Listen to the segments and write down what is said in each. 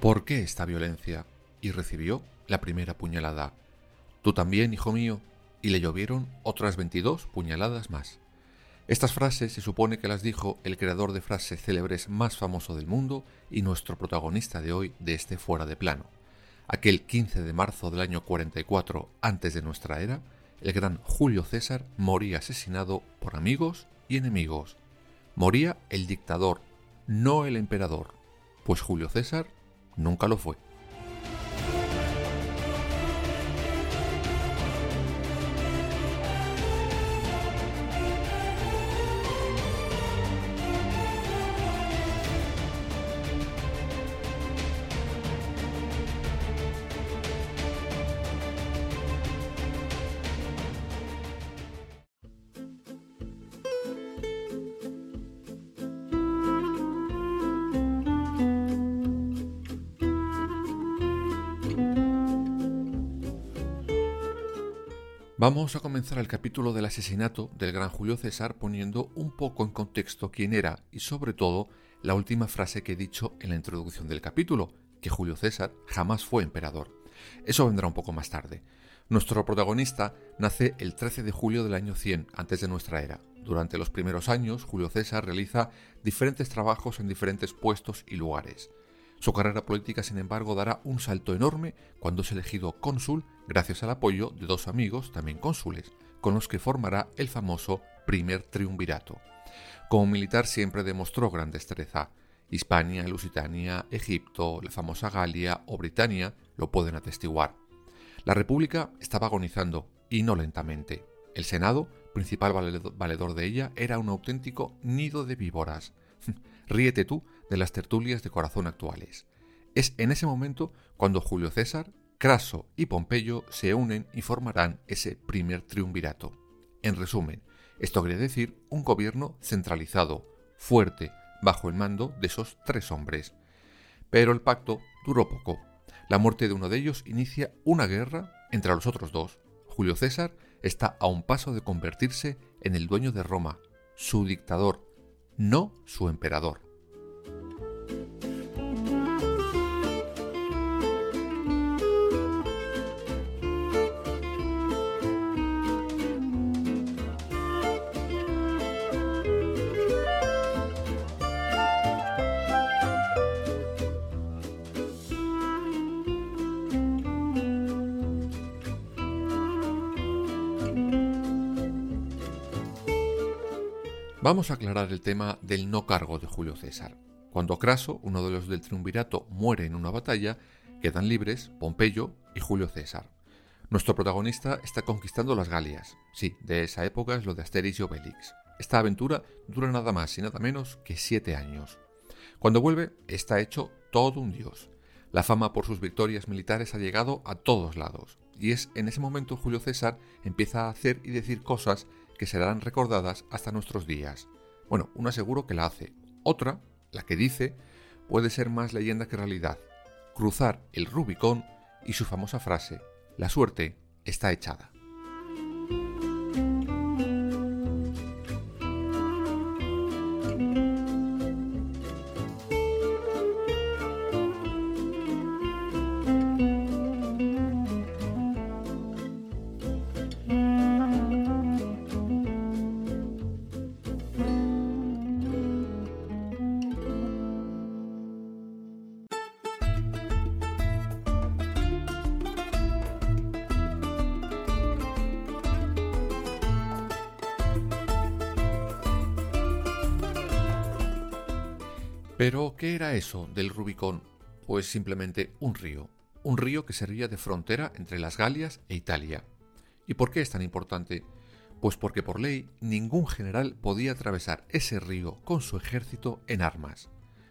¿Por qué esta violencia? Y recibió la primera puñalada. Tú también, hijo mío. Y le llovieron otras veintidós puñaladas más. Estas frases se supone que las dijo el creador de frases célebres más famoso del mundo y nuestro protagonista de hoy de este fuera de plano. Aquel 15 de marzo del año 44 antes de nuestra era, el gran Julio César moría asesinado por amigos y enemigos. Moría el dictador, no el emperador, pues Julio César nunca lo fue. Vamos a comenzar el capítulo del asesinato del gran Julio César poniendo un poco en contexto quién era y sobre todo la última frase que he dicho en la introducción del capítulo, que Julio César jamás fue emperador. Eso vendrá un poco más tarde. Nuestro protagonista nace el 13 de julio del año 100 antes de nuestra era. Durante los primeros años, Julio César realiza diferentes trabajos en diferentes puestos y lugares. Su carrera política, sin embargo, dará un salto enorme cuando es elegido cónsul gracias al apoyo de dos amigos, también cónsules, con los que formará el famoso primer triunvirato. Como militar siempre demostró gran destreza. Hispania, Lusitania, Egipto, la famosa Galia o Britania lo pueden atestiguar. La República estaba agonizando, y no lentamente. El Senado, principal valedor de ella, era un auténtico nido de víboras. Ríete tú de las tertulias de corazón actuales. Es en ese momento cuando Julio César, Craso y Pompeyo se unen y formarán ese primer triunvirato. En resumen, esto quiere decir un gobierno centralizado, fuerte, bajo el mando de esos tres hombres. Pero el pacto duró poco. La muerte de uno de ellos inicia una guerra entre los otros dos. Julio César está a un paso de convertirse en el dueño de Roma, su dictador, no su emperador. Vamos a aclarar el tema del no cargo de Julio César. Cuando Craso, uno de los del triunvirato, muere en una batalla, quedan libres Pompeyo y Julio César. Nuestro protagonista está conquistando las Galias. Sí, de esa época es lo de Asterix y Obelix. Esta aventura dura nada más y nada menos que siete años. Cuando vuelve, está hecho todo un dios. La fama por sus victorias militares ha llegado a todos lados, y es en ese momento Julio César empieza a hacer y decir cosas que serán recordadas hasta nuestros días. Bueno, una seguro que la hace. Otra, la que dice, puede ser más leyenda que realidad. Cruzar el Rubicón y su famosa frase, la suerte está echada. Pero, ¿qué era eso del Rubicón? Pues simplemente un río, un río que servía de frontera entre las Galias e Italia. ¿Y por qué es tan importante? Pues porque por ley ningún general podía atravesar ese río con su ejército en armas.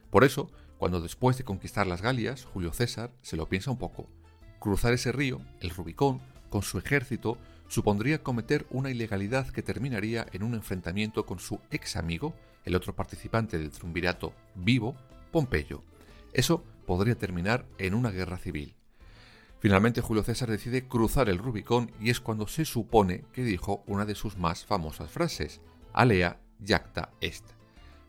Por eso, cuando después de conquistar las Galias, Julio César se lo piensa un poco. Cruzar ese río, el Rubicón, con su ejército, supondría cometer una ilegalidad que terminaría en un enfrentamiento con su ex amigo, el otro participante del triunvirato vivo, Pompeyo. Eso podría terminar en una guerra civil. Finalmente Julio César decide cruzar el Rubicón y es cuando se supone que dijo una de sus más famosas frases, Alea jacta est.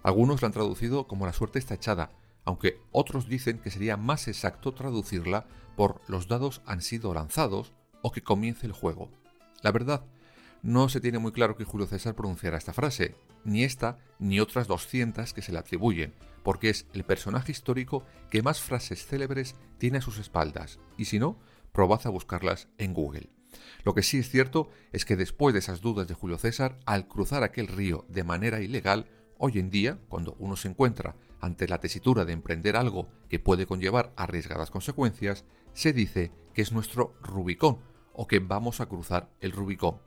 Algunos la han traducido como la suerte está echada, aunque otros dicen que sería más exacto traducirla por los dados han sido lanzados o que comience el juego. La verdad, no se tiene muy claro que Julio César pronunciara esta frase, ni esta ni otras 200 que se le atribuyen, porque es el personaje histórico que más frases célebres tiene a sus espaldas, y si no, probad a buscarlas en Google. Lo que sí es cierto es que después de esas dudas de Julio César, al cruzar aquel río de manera ilegal, hoy en día, cuando uno se encuentra ante la tesitura de emprender algo que puede conllevar arriesgadas consecuencias, se dice que es nuestro Rubicón o que vamos a cruzar el Rubicón.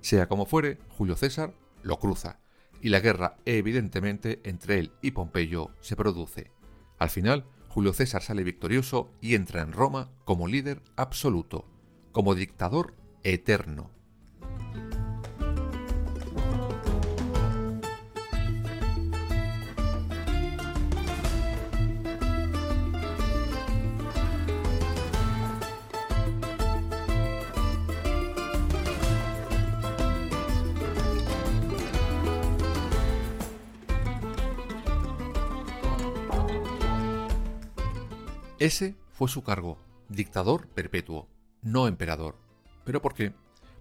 Sea como fuere, Julio César lo cruza, y la guerra evidentemente entre él y Pompeyo se produce. Al final, Julio César sale victorioso y entra en Roma como líder absoluto, como dictador eterno. Ese fue su cargo, dictador perpetuo, no emperador. ¿Pero por qué?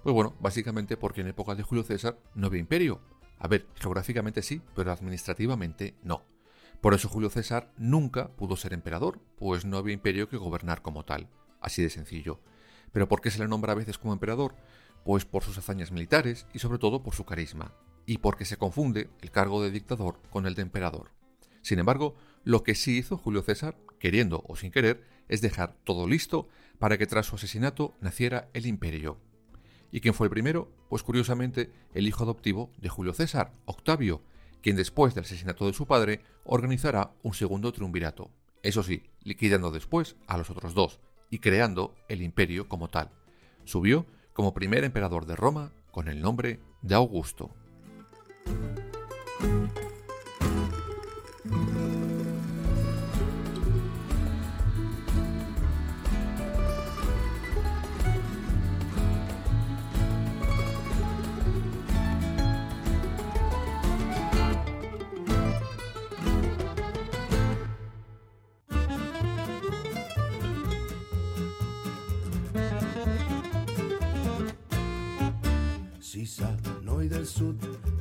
Pues bueno, básicamente porque en época de Julio César no había imperio. A ver, geográficamente sí, pero administrativamente no. Por eso Julio César nunca pudo ser emperador, pues no había imperio que gobernar como tal. Así de sencillo. ¿Pero por qué se le nombra a veces como emperador? Pues por sus hazañas militares y sobre todo por su carisma, y porque se confunde el cargo de dictador con el de emperador. Sin embargo, lo que sí hizo Julio César, queriendo o sin querer, es dejar todo listo para que tras su asesinato naciera el imperio. ¿Y quién fue el primero? Pues curiosamente el hijo adoptivo de Julio César, Octavio, quien después del asesinato de su padre organizará un segundo triunvirato, eso sí, liquidando después a los otros dos y creando el imperio como tal. Subió como primer emperador de Roma con el nombre de Augusto.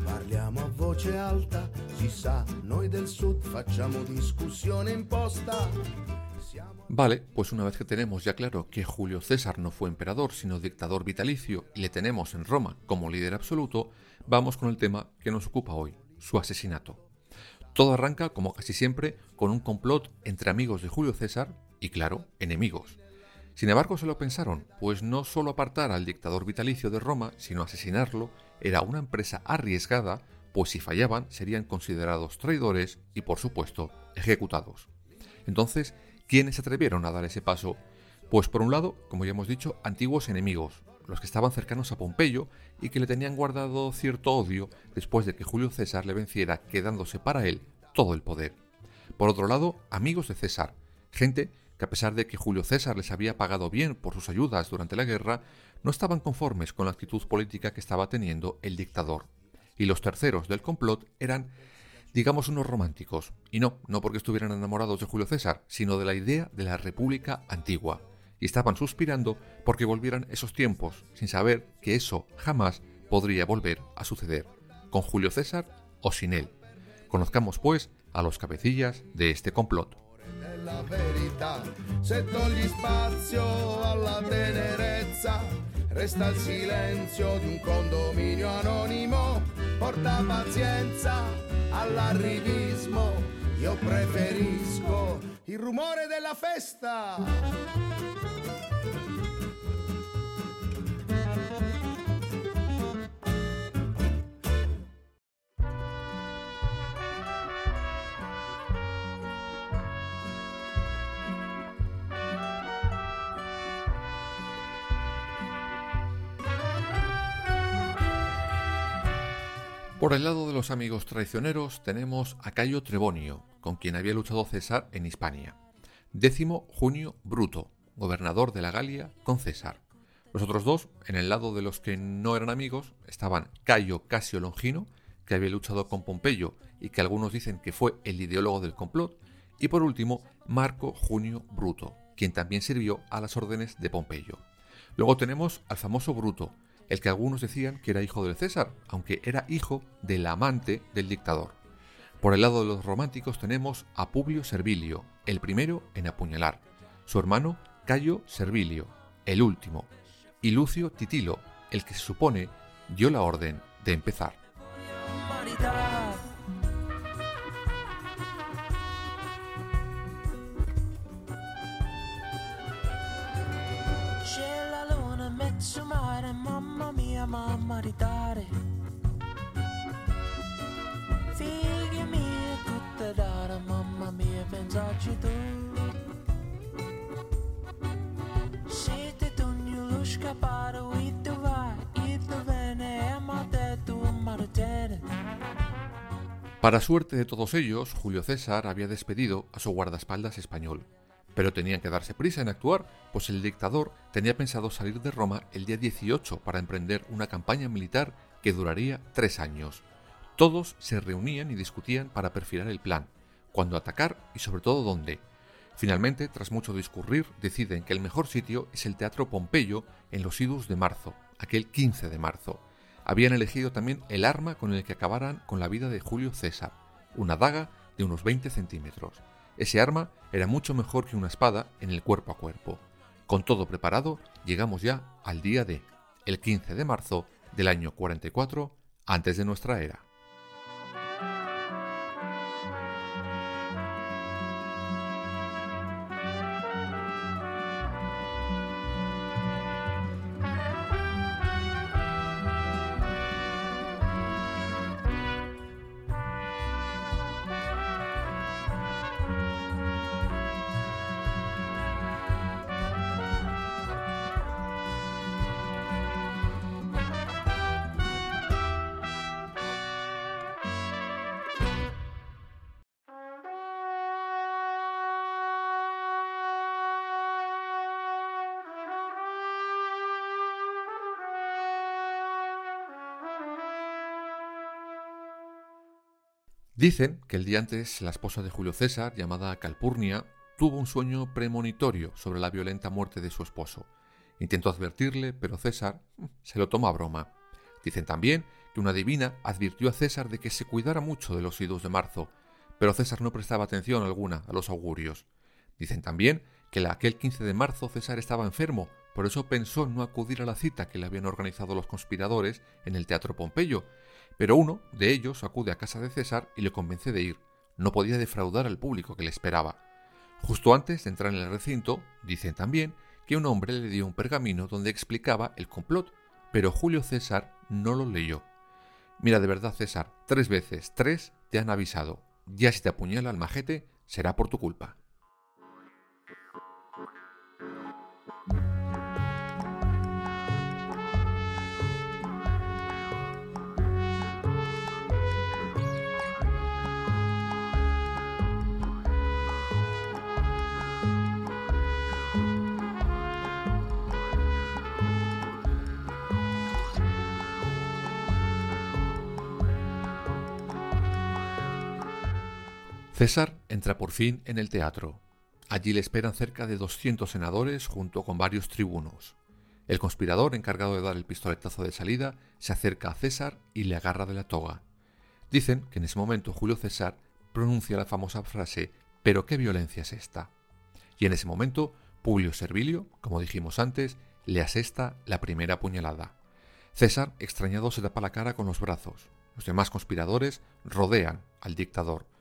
Parliamo a voce alta, si sa, noi del sud facciamo. Vale, pues una vez que tenemos ya claro que Julio César no fue emperador, sino dictador vitalicio, y le tenemos en Roma como líder absoluto, vamos con el tema que nos ocupa hoy, su asesinato. Todo arranca, como casi siempre, con un complot entre amigos de Julio César y, claro, enemigos. Sin embargo, se lo pensaron, pues no solo apartar al dictador vitalicio de Roma, sino asesinarlo, era una empresa arriesgada, pues si fallaban serían considerados traidores y, por supuesto, ejecutados. Entonces, ¿quiénes se atrevieron a dar ese paso? Pues por un lado, como ya hemos dicho, antiguos enemigos, los que estaban cercanos a Pompeyo y que le tenían guardado cierto odio después de que Julio César le venciera, quedándose para él todo el poder. Por otro lado, amigos de César, gente que a pesar de que Julio César les había pagado bien por sus ayudas durante la guerra, no estaban conformes con la actitud política que estaba teniendo el dictador. Y los terceros del complot eran, digamos, unos románticos, y no, no porque estuvieran enamorados de Julio César, sino de la idea de la República antigua, y estaban suspirando porque volvieran esos tiempos, sin saber que eso jamás podría volver a suceder, con Julio César o sin él. Conozcamos, pues, a los cabecillas de este complot. La verità. Se togli spazio alla tenerezza, resta il silenzio di un condominio anonimo. Porta pazienza all'arrivismo, io preferisco il rumore della festa. Por el lado de los amigos traicioneros tenemos a Cayo Trebonio, con quien había luchado César en Hispania. Décimo Junio Bruto, gobernador de la Galia con César. Los otros dos, en el lado de los que no eran amigos, estaban Cayo Casio Longino, que había luchado con Pompeyo y que algunos dicen que fue el ideólogo del complot, y por último Marco Junio Bruto, quien también sirvió a las órdenes de Pompeyo. Luego tenemos al famoso Bruto, el que algunos decían que era hijo del César, aunque era hijo del amante del dictador. Por el lado de los románticos tenemos a Publio Servilio, el primero en apuñalar, su hermano Cayo Servilio, el último, y Lucio Titilo, el que se supone dio la orden de empezar. Para suerte de todos ellos, Julio César había despedido a su guardaespaldas español, pero tenían que darse prisa en actuar, pues el dictador tenía pensado salir de Roma el día 18 para emprender una campaña militar que duraría tres años. Todos se reunían y discutían para perfilar el plan, cuándo atacar y sobre todo dónde. Finalmente, tras mucho discurrir, deciden que el mejor sitio es el Teatro Pompeyo en los idus de marzo, aquel 15 de marzo habían elegido también el arma con el que acabaran con la vida de Julio César, una daga de unos 20 centímetros. Ese arma era mucho mejor que una espada en el cuerpo a cuerpo. Con todo preparado, llegamos ya al día de, el 15 de marzo del año 44 antes de nuestra era. Dicen que el día antes la esposa de Julio César, llamada Calpurnia, tuvo un sueño premonitorio sobre la violenta muerte de su esposo. Intentó advertirle, pero César mm, se lo tomó a broma. Dicen también que una divina advirtió a César de que se cuidara mucho de los idos de marzo, pero César no prestaba atención alguna a los augurios. Dicen también que aquel 15 de marzo César estaba enfermo, por eso pensó no acudir a la cita que le habían organizado los conspiradores en el Teatro Pompeyo, pero uno de ellos acude a casa de César y le convence de ir. No podía defraudar al público que le esperaba. Justo antes de entrar en el recinto, dicen también que un hombre le dio un pergamino donde explicaba el complot, pero Julio César no lo leyó. Mira, de verdad, César, tres veces, tres te han avisado. Ya si te apuñala el majete, será por tu culpa. César entra por fin en el teatro. Allí le esperan cerca de 200 senadores junto con varios tribunos. El conspirador encargado de dar el pistoletazo de salida se acerca a César y le agarra de la toga. Dicen que en ese momento Julio César pronuncia la famosa frase ¿Pero qué violencia es esta? Y en ese momento Publio Servilio, como dijimos antes, le asesta la primera puñalada. César, extrañado, se tapa la cara con los brazos. Los demás conspiradores rodean al dictador.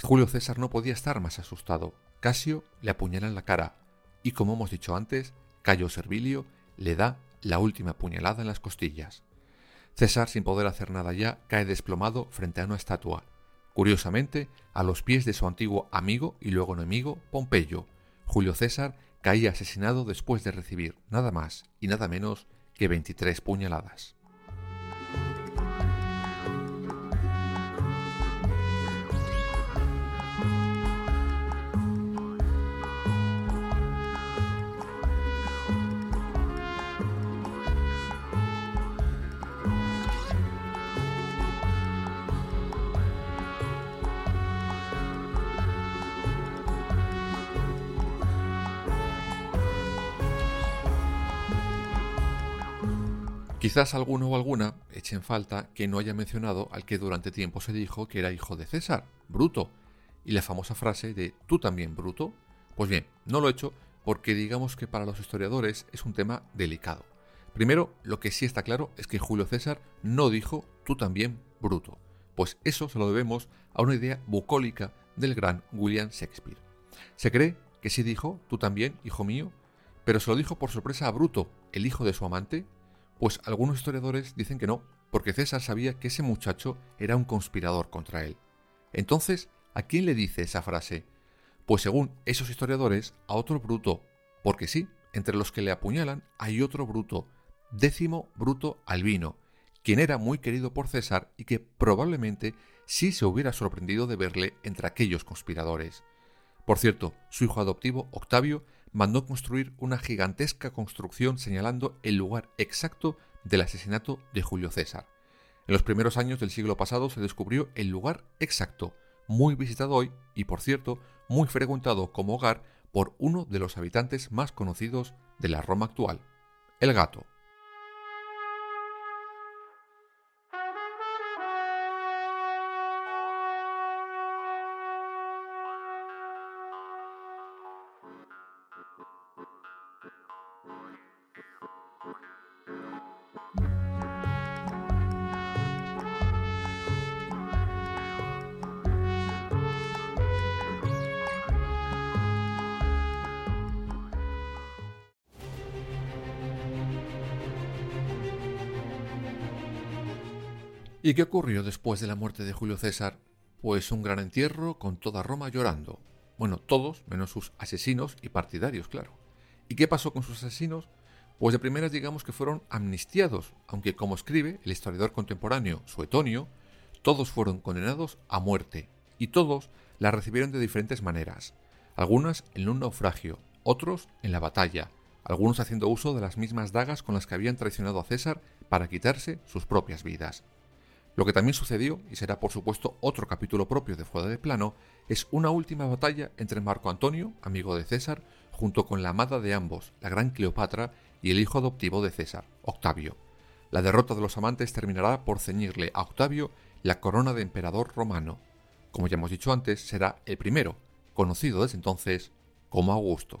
Julio César no podía estar más asustado. Casio le apuñala en la cara y, como hemos dicho antes, Cayo Servilio le da la última puñalada en las costillas. César, sin poder hacer nada ya, cae desplomado frente a una estatua, curiosamente a los pies de su antiguo amigo y luego enemigo Pompeyo. Julio César caía asesinado después de recibir nada más y nada menos que 23 puñaladas. Quizás alguno o alguna echen falta que no haya mencionado al que durante tiempo se dijo que era hijo de César, Bruto, y la famosa frase de tú también, Bruto. Pues bien, no lo he hecho porque digamos que para los historiadores es un tema delicado. Primero, lo que sí está claro es que Julio César no dijo tú también, Bruto, pues eso se lo debemos a una idea bucólica del gran William Shakespeare. Se cree que sí dijo tú también, hijo mío, pero se lo dijo por sorpresa a Bruto, el hijo de su amante, pues algunos historiadores dicen que no, porque César sabía que ese muchacho era un conspirador contra él. Entonces, ¿a quién le dice esa frase? Pues según esos historiadores, a otro Bruto, porque sí, entre los que le apuñalan hay otro Bruto, décimo Bruto Albino, quien era muy querido por César y que probablemente sí se hubiera sorprendido de verle entre aquellos conspiradores. Por cierto, su hijo adoptivo, Octavio, mandó construir una gigantesca construcción señalando el lugar exacto del asesinato de Julio César. En los primeros años del siglo pasado se descubrió el lugar exacto, muy visitado hoy y por cierto muy frecuentado como hogar por uno de los habitantes más conocidos de la Roma actual, el gato. ¿Y qué ocurrió después de la muerte de Julio César? Pues un gran entierro con toda Roma llorando. Bueno, todos, menos sus asesinos y partidarios, claro. ¿Y qué pasó con sus asesinos? Pues de primeras digamos que fueron amnistiados, aunque como escribe el historiador contemporáneo Suetonio, todos fueron condenados a muerte, y todos la recibieron de diferentes maneras, algunas en un naufragio, otros en la batalla, algunos haciendo uso de las mismas dagas con las que habían traicionado a César para quitarse sus propias vidas. Lo que también sucedió, y será por supuesto otro capítulo propio de Fuera de Plano, es una última batalla entre Marco Antonio, amigo de César, junto con la amada de ambos, la gran Cleopatra, y el hijo adoptivo de César, Octavio. La derrota de los amantes terminará por ceñirle a Octavio la corona de emperador romano. Como ya hemos dicho antes, será el primero, conocido desde entonces como Augusto.